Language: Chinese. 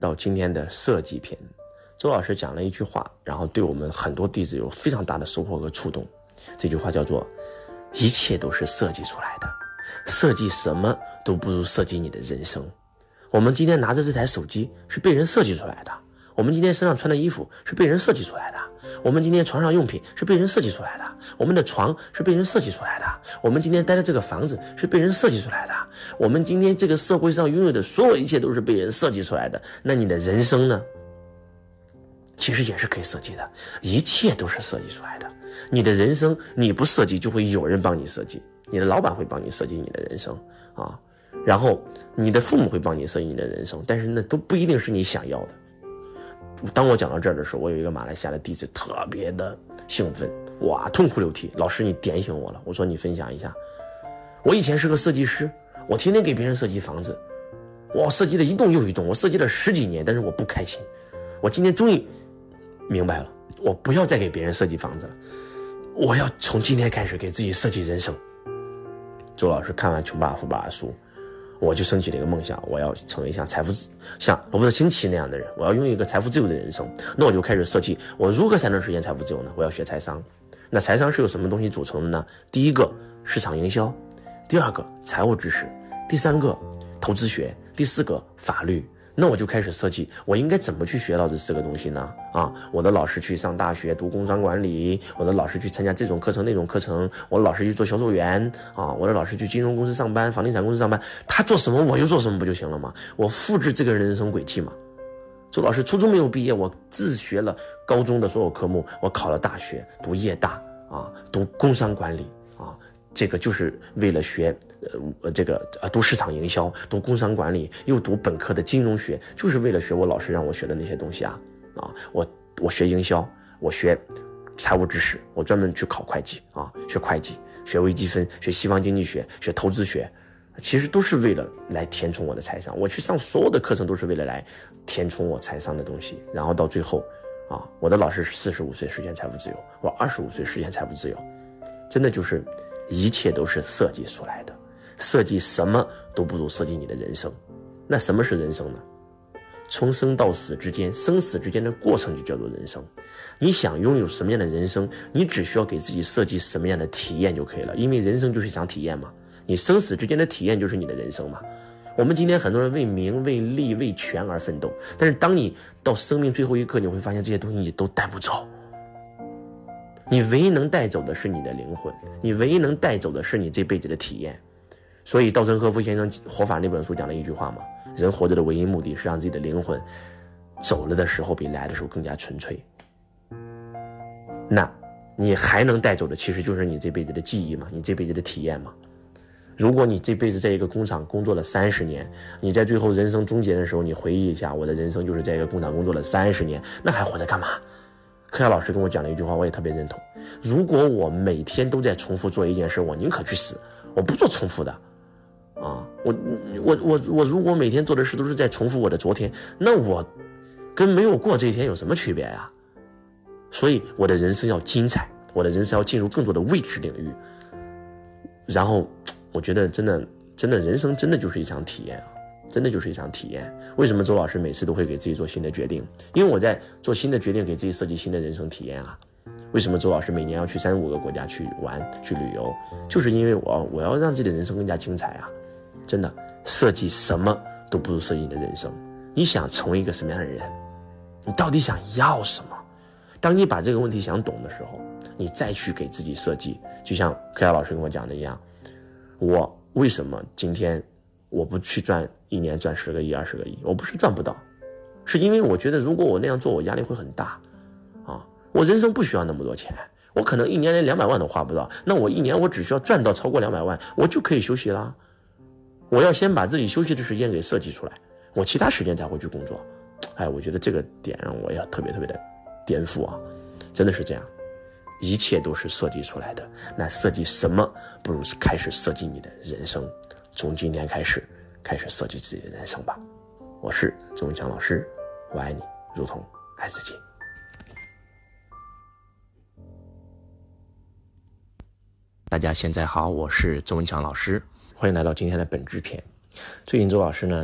到今天的设计篇，周老师讲了一句话，然后对我们很多弟子有非常大的收获和触动。这句话叫做：“一切都是设计出来的，设计什么都不如设计你的人生。”我们今天拿着这台手机是被人设计出来的，我们今天身上穿的衣服是被人设计出来的，我们今天床上用品是被人设计出来的，我们的床是被人设计出来的，我们今天待的这个房子是被人设计出来的，我们今天这个社会上拥有的所有一切都是被人设计出来的。那你的人生呢？其实也是可以设计的，一切都是设计出来的。你的人生你不设计，就会有人帮你设计，你的老板会帮你设计你的人生啊。然后你的父母会帮你设计你的人生，但是那都不一定是你想要的。当我讲到这儿的时候，我有一个马来西亚的弟子特别的兴奋，哇，痛哭流涕。老师，你点醒我了。我说你分享一下。我以前是个设计师，我天天给别人设计房子，我设计了一栋又一栋，我设计了十几年，但是我不开心。我今天终于明白了，我不要再给别人设计房子了，我要从今天开始给自己设计人生。周老师看完《穷爸富爸》书。我就升起了一个梦想，我要成为像财富像罗伯特清崎那样的人，我要拥有一个财富自由的人生。那我就开始设计，我如何才能实现财富自由呢？我要学财商。那财商是由什么东西组成的呢？第一个市场营销，第二个财务知识，第三个投资学，第四个法律。那我就开始设计，我应该怎么去学到这四个东西呢？啊，我的老师去上大学读工商管理，我的老师去参加这种课程那种课程，我的老师去做销售员啊，我的老师去金融公司上班、房地产公司上班，他做什么我就做什么不就行了吗？我复制这个人人生轨迹嘛。周老师初中没有毕业，我自学了高中的所有科目，我考了大学，读夜大啊，读工商管理。这个就是为了学，呃，这个呃，读市场营销，读工商管理，又读本科的金融学，就是为了学我老师让我学的那些东西啊，啊，我我学营销，我学财务知识，我专门去考会计啊，学会计，学微积分，学西方经济学，学投资学，其实都是为了来填充我的财商。我去上所有的课程都是为了来填充我财商的东西，然后到最后，啊，我的老师是四十五岁实现财富自由，我二十五岁实现财富自由，真的就是。一切都是设计出来的，设计什么都不如设计你的人生。那什么是人生呢？从生到死之间，生死之间的过程就叫做人生。你想拥有什么样的人生，你只需要给自己设计什么样的体验就可以了。因为人生就是一场体验嘛，你生死之间的体验就是你的人生嘛。我们今天很多人为名、为利、为权而奋斗，但是当你到生命最后一刻，你会发现这些东西你都带不走。你唯一能带走的是你的灵魂，你唯一能带走的是你这辈子的体验。所以，稻盛和夫先生《活法》那本书讲了一句话嘛：人活着的唯一目的是让自己的灵魂走了的时候比来的时候更加纯粹。那，你还能带走的其实就是你这辈子的记忆嘛，你这辈子的体验嘛。如果你这辈子在一个工厂工作了三十年，你在最后人生终结的时候，你回忆一下，我的人生就是在一个工厂工作了三十年，那还活着干嘛？柯夏老师跟我讲了一句话，我也特别认同。如果我每天都在重复做一件事，我宁可去死，我不做重复的。啊，我我我我，如果每天做的事都是在重复我的昨天，那我跟没有过这一天有什么区别呀？所以我的人生要精彩，我的人生要进入更多的未知领域。然后，我觉得真的真的人生真的就是一场体验啊。真的就是一场体验。为什么周老师每次都会给自己做新的决定？因为我在做新的决定，给自己设计新的人生体验啊。为什么周老师每年要去三十五个国家去玩、去旅游？就是因为我我要让自己的人生更加精彩啊！真的，设计什么都不如设计你的人生。你想成为一个什么样的人？你到底想要什么？当你把这个问题想懂的时候，你再去给自己设计。就像柯亚老师跟我讲的一样，我为什么今天？我不去赚一年赚十个亿二十个亿，我不是赚不到，是因为我觉得如果我那样做，我压力会很大，啊，我人生不需要那么多钱，我可能一年连两百万都花不到，那我一年我只需要赚到超过两百万，我就可以休息啦。我要先把自己休息的时间给设计出来，我其他时间才会去工作。哎，我觉得这个点让我要特别特别的颠覆啊，真的是这样，一切都是设计出来的，那设计什么不如开始设计你的人生。从今天开始，开始设计自己的人生吧。我是周文强老师，我爱你，如同爱自己。大家现在好，我是周文强老师，欢迎来到今天的本质篇。最近周老师呢？